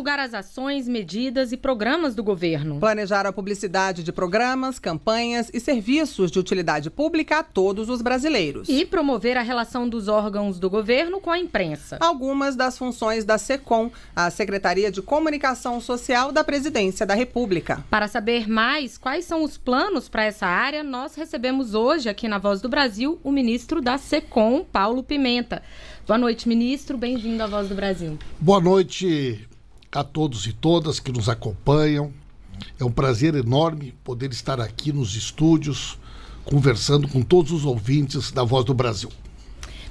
divulgar as ações, medidas e programas do governo. Planejar a publicidade de programas, campanhas e serviços de utilidade pública a todos os brasileiros. E promover a relação dos órgãos do governo com a imprensa. Algumas das funções da SECOM, a Secretaria de Comunicação Social da Presidência da República. Para saber mais quais são os planos para essa área, nós recebemos hoje aqui na Voz do Brasil o ministro da SECOM, Paulo Pimenta. Boa noite, ministro. Bem-vindo à Voz do Brasil. Boa noite a todos e todas que nos acompanham. É um prazer enorme poder estar aqui nos estúdios conversando com todos os ouvintes da Voz do Brasil.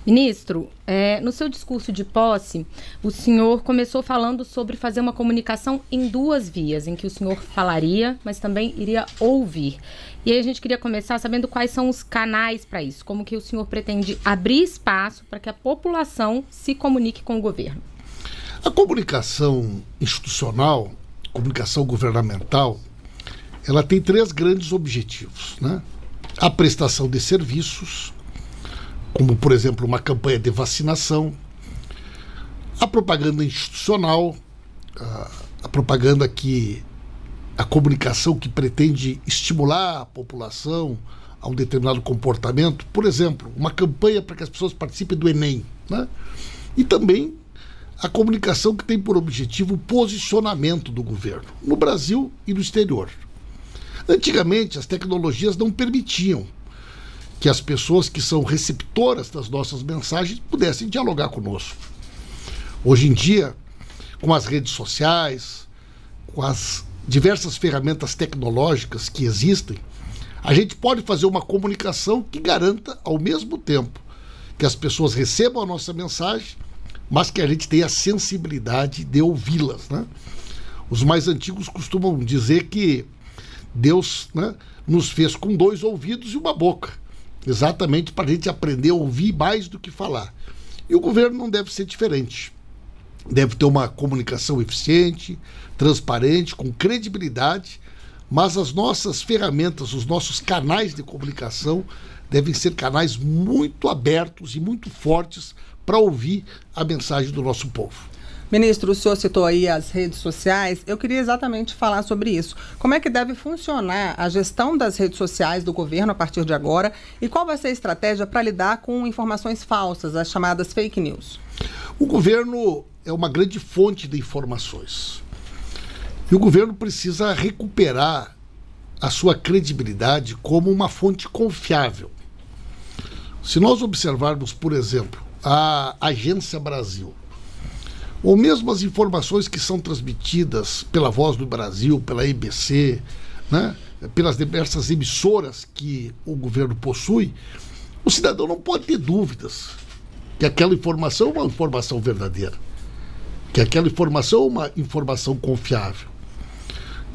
Ministro, é, no seu discurso de posse, o senhor começou falando sobre fazer uma comunicação em duas vias, em que o senhor falaria, mas também iria ouvir. E aí a gente queria começar sabendo quais são os canais para isso, como que o senhor pretende abrir espaço para que a população se comunique com o governo. A comunicação institucional, comunicação governamental, ela tem três grandes objetivos, né? A prestação de serviços, como por exemplo uma campanha de vacinação, a propaganda institucional, a, propaganda que a comunicação que pretende estimular a população a um determinado comportamento, por exemplo, uma campanha para que as pessoas participem do Enem, né? E também a comunicação que tem por objetivo o posicionamento do governo no Brasil e no exterior. Antigamente, as tecnologias não permitiam que as pessoas que são receptoras das nossas mensagens pudessem dialogar conosco. Hoje em dia, com as redes sociais, com as diversas ferramentas tecnológicas que existem, a gente pode fazer uma comunicação que garanta, ao mesmo tempo, que as pessoas recebam a nossa mensagem, mas que a gente tenha a sensibilidade de ouvi-las. Né? Os mais antigos costumam dizer que Deus né, nos fez com dois ouvidos e uma boca exatamente para a gente aprender a ouvir mais do que falar. E o governo não deve ser diferente. Deve ter uma comunicação eficiente, transparente, com credibilidade, mas as nossas ferramentas, os nossos canais de comunicação devem ser canais muito abertos e muito fortes para ouvir a mensagem do nosso povo. Ministro, o senhor citou aí as redes sociais. Eu queria exatamente falar sobre isso. Como é que deve funcionar a gestão das redes sociais do governo a partir de agora e qual vai ser a estratégia para lidar com informações falsas, as chamadas fake news? O governo é uma grande fonte de informações. E o governo precisa recuperar a sua credibilidade como uma fonte confiável. Se nós observarmos, por exemplo, a Agência Brasil, ou mesmo as informações que são transmitidas pela Voz do Brasil, pela IBC, né, pelas diversas emissoras que o governo possui, o cidadão não pode ter dúvidas que aquela informação é uma informação verdadeira, que aquela informação é uma informação confiável.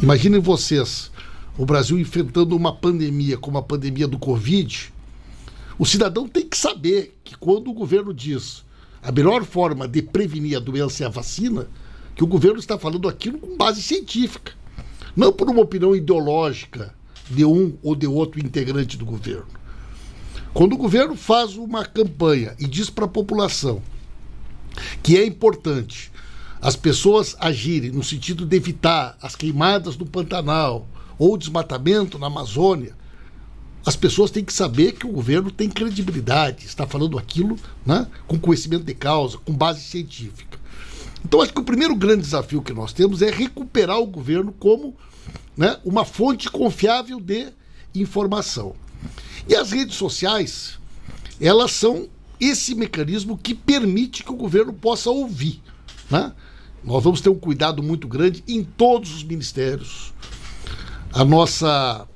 Imaginem vocês, o Brasil enfrentando uma pandemia como a pandemia do Covid, o cidadão tem que saber que quando o governo diz a melhor forma de prevenir a doença é a vacina, que o governo está falando aquilo com base científica, não por uma opinião ideológica de um ou de outro integrante do governo. Quando o governo faz uma campanha e diz para a população que é importante as pessoas agirem no sentido de evitar as queimadas no Pantanal ou desmatamento na Amazônia, as pessoas têm que saber que o governo tem credibilidade, está falando aquilo né, com conhecimento de causa, com base científica. Então, acho que o primeiro grande desafio que nós temos é recuperar o governo como né, uma fonte confiável de informação. E as redes sociais, elas são esse mecanismo que permite que o governo possa ouvir. Né? Nós vamos ter um cuidado muito grande em todos os ministérios. A nossa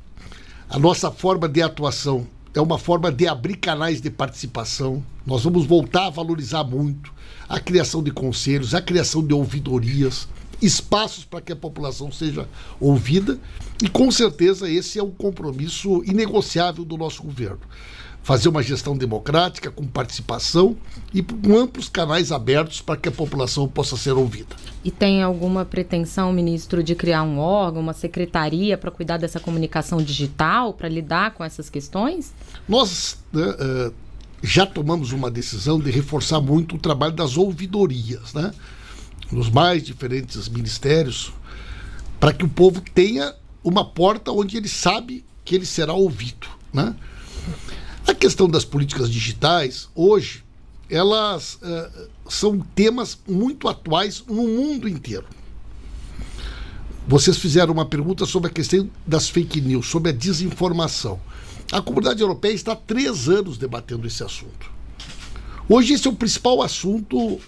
a nossa forma de atuação é uma forma de abrir canais de participação. Nós vamos voltar a valorizar muito a criação de conselhos, a criação de ouvidorias, espaços para que a população seja ouvida e com certeza esse é um compromisso inegociável do nosso governo fazer uma gestão democrática, com participação e com amplos canais abertos para que a população possa ser ouvida. E tem alguma pretensão, ministro, de criar um órgão, uma secretaria para cuidar dessa comunicação digital, para lidar com essas questões? Nós né, uh, já tomamos uma decisão de reforçar muito o trabalho das ouvidorias. Né? nos mais diferentes ministérios, para que o povo tenha uma porta onde ele sabe que ele será ouvido. Né? A questão das políticas digitais, hoje, elas uh, são temas muito atuais no mundo inteiro. Vocês fizeram uma pergunta sobre a questão das fake news, sobre a desinformação. A comunidade europeia está há três anos debatendo esse assunto. Hoje, esse é o principal assunto uh,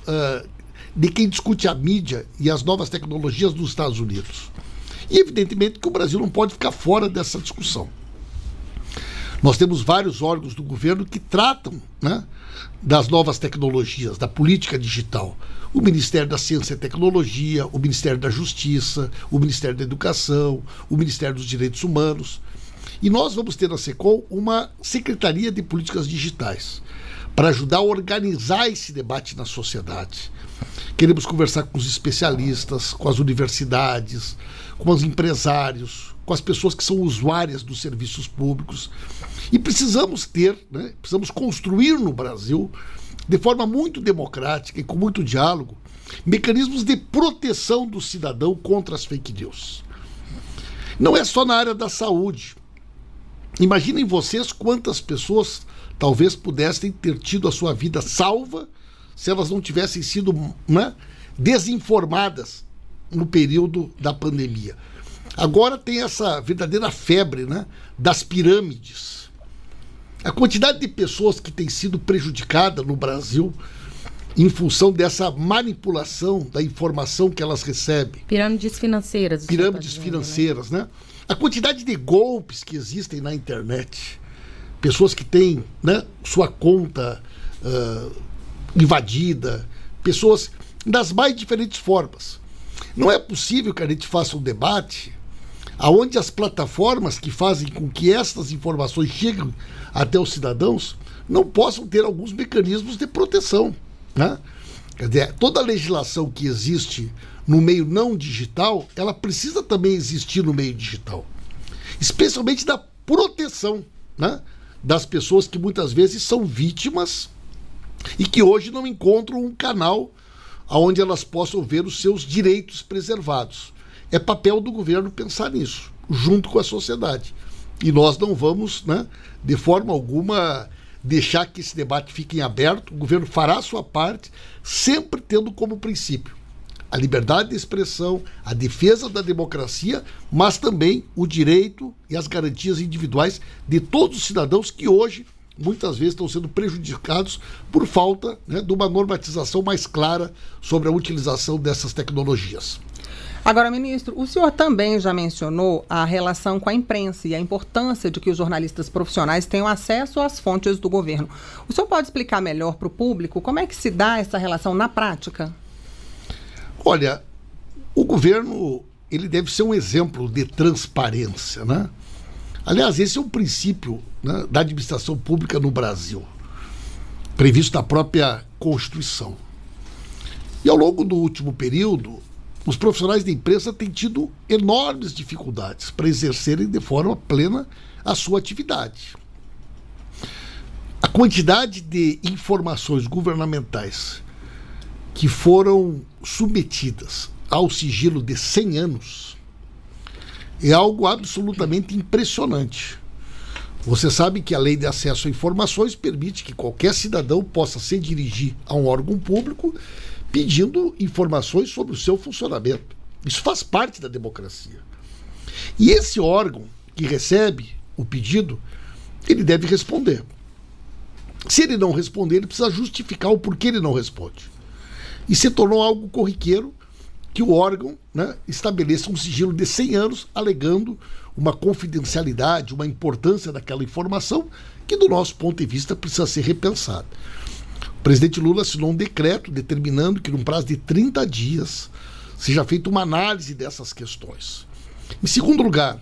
de quem discute a mídia e as novas tecnologias dos Estados Unidos. E, evidentemente, que o Brasil não pode ficar fora dessa discussão. Nós temos vários órgãos do governo que tratam né, das novas tecnologias, da política digital. O Ministério da Ciência e Tecnologia, o Ministério da Justiça, o Ministério da Educação, o Ministério dos Direitos Humanos. E nós vamos ter na SECOM uma Secretaria de Políticas Digitais para ajudar a organizar esse debate na sociedade. Queremos conversar com os especialistas, com as universidades, com os empresários, com as pessoas que são usuárias dos serviços públicos. E precisamos ter, né, precisamos construir no Brasil, de forma muito democrática e com muito diálogo, mecanismos de proteção do cidadão contra as fake news. Não é só na área da saúde. Imaginem vocês quantas pessoas talvez pudessem ter tido a sua vida salva se elas não tivessem sido né, desinformadas no período da pandemia. Agora tem essa verdadeira febre né, das pirâmides. A quantidade de pessoas que tem sido prejudicada no Brasil em função dessa manipulação da informação que elas recebem. Pirâmides financeiras. Pirâmides tá dizendo, né? financeiras, né? né? A quantidade de golpes que existem na internet. Pessoas que têm né, sua conta uh, invadida, pessoas das mais diferentes formas. Não é possível que a gente faça um debate aonde as plataformas que fazem com que estas informações cheguem até os cidadãos não possam ter alguns mecanismos de proteção. Né? Quer dizer, toda a legislação que existe no meio não digital, ela precisa também existir no meio digital. Especialmente da proteção né? das pessoas que muitas vezes são vítimas e que hoje não encontram um canal onde elas possam ver os seus direitos preservados. É papel do governo pensar nisso, junto com a sociedade. E nós não vamos, né, de forma alguma, deixar que esse debate fique em aberto. O governo fará a sua parte, sempre tendo como princípio a liberdade de expressão, a defesa da democracia, mas também o direito e as garantias individuais de todos os cidadãos que hoje muitas vezes estão sendo prejudicados por falta né, de uma normatização mais clara sobre a utilização dessas tecnologias. Agora, ministro, o senhor também já mencionou a relação com a imprensa e a importância de que os jornalistas profissionais tenham acesso às fontes do governo. O senhor pode explicar melhor para o público como é que se dá essa relação na prática? Olha, o governo ele deve ser um exemplo de transparência, né? Aliás, esse é um princípio né, da administração pública no Brasil, previsto na própria Constituição. E ao longo do último período, os profissionais da imprensa têm tido enormes dificuldades para exercerem de forma plena a sua atividade. A quantidade de informações governamentais que foram submetidas ao sigilo de 100 anos é algo absolutamente impressionante. Você sabe que a lei de acesso a informações permite que qualquer cidadão possa se dirigir a um órgão público pedindo informações sobre o seu funcionamento. Isso faz parte da democracia. E esse órgão que recebe o pedido, ele deve responder. Se ele não responder, ele precisa justificar o porquê ele não responde. E se tornou algo corriqueiro que o órgão né, estabeleça um sigilo de 100 anos, alegando uma confidencialidade, uma importância daquela informação que, do nosso ponto de vista, precisa ser repensada. O presidente Lula assinou um decreto determinando que, num prazo de 30 dias, seja feita uma análise dessas questões. Em segundo lugar,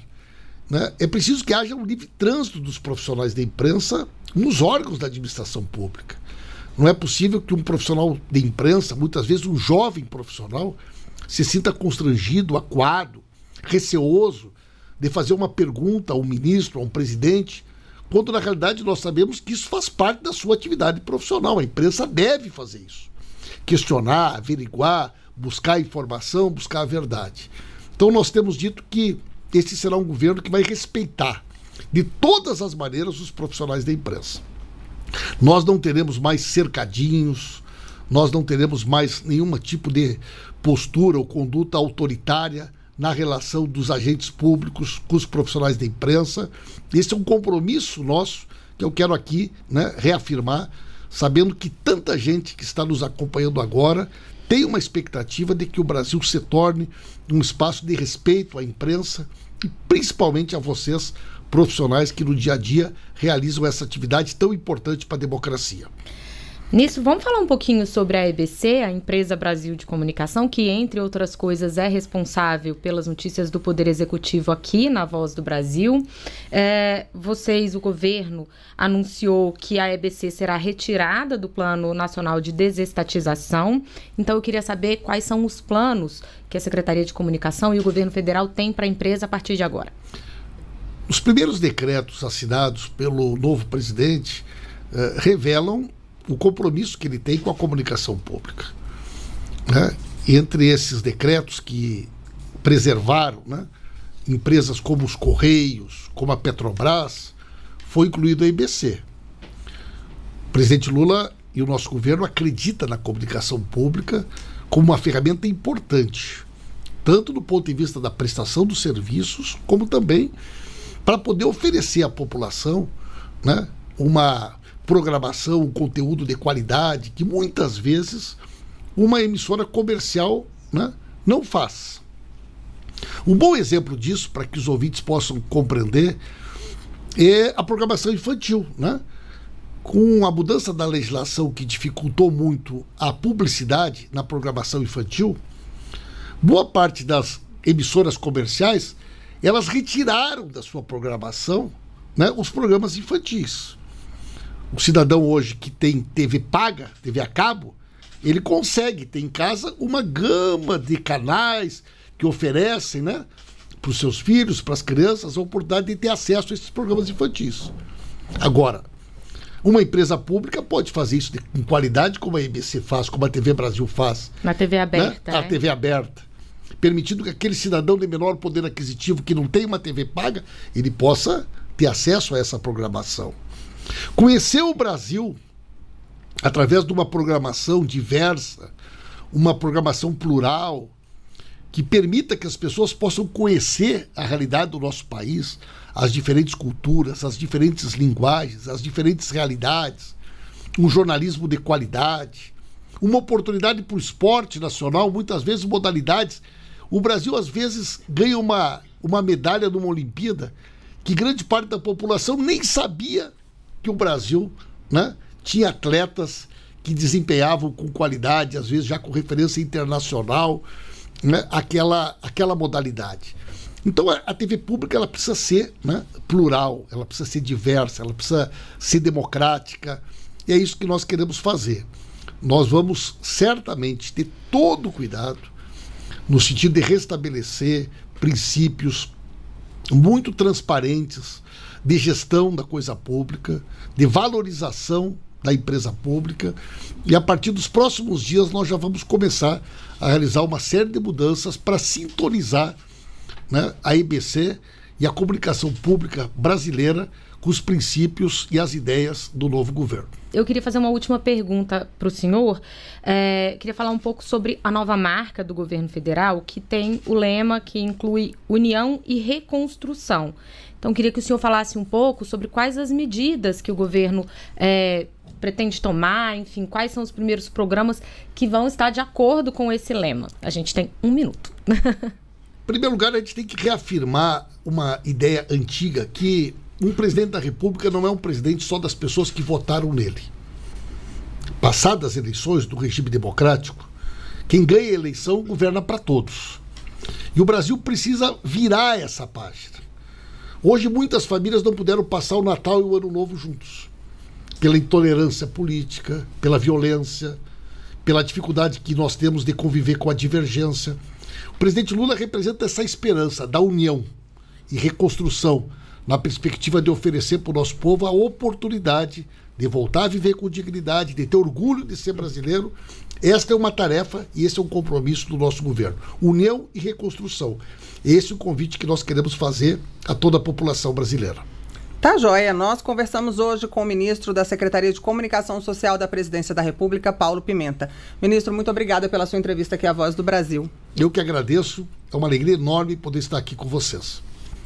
né, é preciso que haja um livre trânsito dos profissionais da imprensa nos órgãos da administração pública. Não é possível que um profissional de imprensa, muitas vezes um jovem profissional, se sinta constrangido, acuado, receoso de fazer uma pergunta a um ministro, a um presidente, quando na realidade nós sabemos que isso faz parte da sua atividade profissional. A imprensa deve fazer isso. Questionar, averiguar, buscar informação, buscar a verdade. Então nós temos dito que esse será um governo que vai respeitar de todas as maneiras os profissionais da imprensa. Nós não teremos mais cercadinhos, nós não teremos mais nenhum tipo de postura ou conduta autoritária na relação dos agentes públicos com os profissionais da imprensa. Esse é um compromisso nosso que eu quero aqui né, reafirmar, sabendo que tanta gente que está nos acompanhando agora tem uma expectativa de que o Brasil se torne um espaço de respeito à imprensa e principalmente a vocês, profissionais que no dia a dia realizam essa atividade tão importante para a democracia. Nisso, vamos falar um pouquinho sobre a EBC, a Empresa Brasil de Comunicação, que, entre outras coisas, é responsável pelas notícias do Poder Executivo aqui na Voz do Brasil. É, vocês, o governo, anunciou que a EBC será retirada do Plano Nacional de Desestatização. Então, eu queria saber quais são os planos que a Secretaria de Comunicação e o governo federal têm para a empresa a partir de agora. Os primeiros decretos assinados pelo novo presidente eh, revelam o compromisso que ele tem com a comunicação pública. Né? Entre esses decretos que preservaram né, empresas como os Correios, como a Petrobras, foi incluído a IBC. O presidente Lula e o nosso governo acredita na comunicação pública como uma ferramenta importante, tanto do ponto de vista da prestação dos serviços, como também para poder oferecer à população né, uma programação, um conteúdo de qualidade que muitas vezes uma emissora comercial né, não faz. Um bom exemplo disso, para que os ouvintes possam compreender, é a programação infantil. Né? Com a mudança da legislação que dificultou muito a publicidade na programação infantil, boa parte das emissoras comerciais elas retiraram da sua programação né, os programas infantis o cidadão hoje que tem TV paga, TV a cabo, ele consegue ter em casa uma gama de canais que oferecem, né, para os seus filhos, para as crianças, a oportunidade de ter acesso a esses programas infantis. Agora, uma empresa pública pode fazer isso com qualidade, como a ABC faz, como a TV Brasil faz. Na TV aberta. Né? A TV aberta. Permitindo que aquele cidadão de menor poder aquisitivo que não tem uma TV paga, ele possa ter acesso a essa programação. Conhecer o Brasil através de uma programação diversa, uma programação plural, que permita que as pessoas possam conhecer a realidade do nosso país, as diferentes culturas, as diferentes linguagens, as diferentes realidades, um jornalismo de qualidade, uma oportunidade para o esporte nacional, muitas vezes modalidades. O Brasil, às vezes, ganha uma, uma medalha numa Olimpíada que grande parte da população nem sabia que o Brasil né, tinha atletas que desempenhavam com qualidade, às vezes já com referência internacional, né, aquela, aquela modalidade. Então a, TV pública ela precisa ser né, plural, ela precisa ser diversa, ela precisa ser democrática, e é isso que nós queremos fazer. Nós vamos certamente ter todo o cuidado no sentido de restabelecer princípios muito transparentes de gestão da coisa pública, de valorização da empresa pública. E a partir dos próximos dias nós já vamos começar a realizar uma série de mudanças para sintonizar né, a IBC e a comunicação pública brasileira com os princípios e as ideias do novo governo. Eu queria fazer uma última pergunta para o senhor. É, queria falar um pouco sobre a nova marca do governo federal, que tem o lema que inclui união e reconstrução. Então, queria que o senhor falasse um pouco sobre quais as medidas que o governo é, pretende tomar, enfim, quais são os primeiros programas que vão estar de acordo com esse lema. A gente tem um minuto. em primeiro lugar, a gente tem que reafirmar uma ideia antiga que um presidente da República não é um presidente só das pessoas que votaram nele. Passadas as eleições do regime democrático, quem ganha a eleição governa para todos. E o Brasil precisa virar essa página. Hoje muitas famílias não puderam passar o Natal e o Ano Novo juntos. Pela intolerância política, pela violência, pela dificuldade que nós temos de conviver com a divergência. O presidente Lula representa essa esperança da união e reconstrução, na perspectiva de oferecer para o nosso povo a oportunidade de voltar a viver com dignidade, de ter orgulho de ser brasileiro Esta é uma tarefa e esse é um compromisso do nosso governo. União e reconstrução. Esse é o convite que nós queremos fazer a toda a população brasileira. Tá joia. Nós conversamos hoje com o ministro da Secretaria de Comunicação Social da Presidência da República, Paulo Pimenta. Ministro, muito obrigada pela sua entrevista aqui à Voz do Brasil. Eu que agradeço. É uma alegria enorme poder estar aqui com vocês.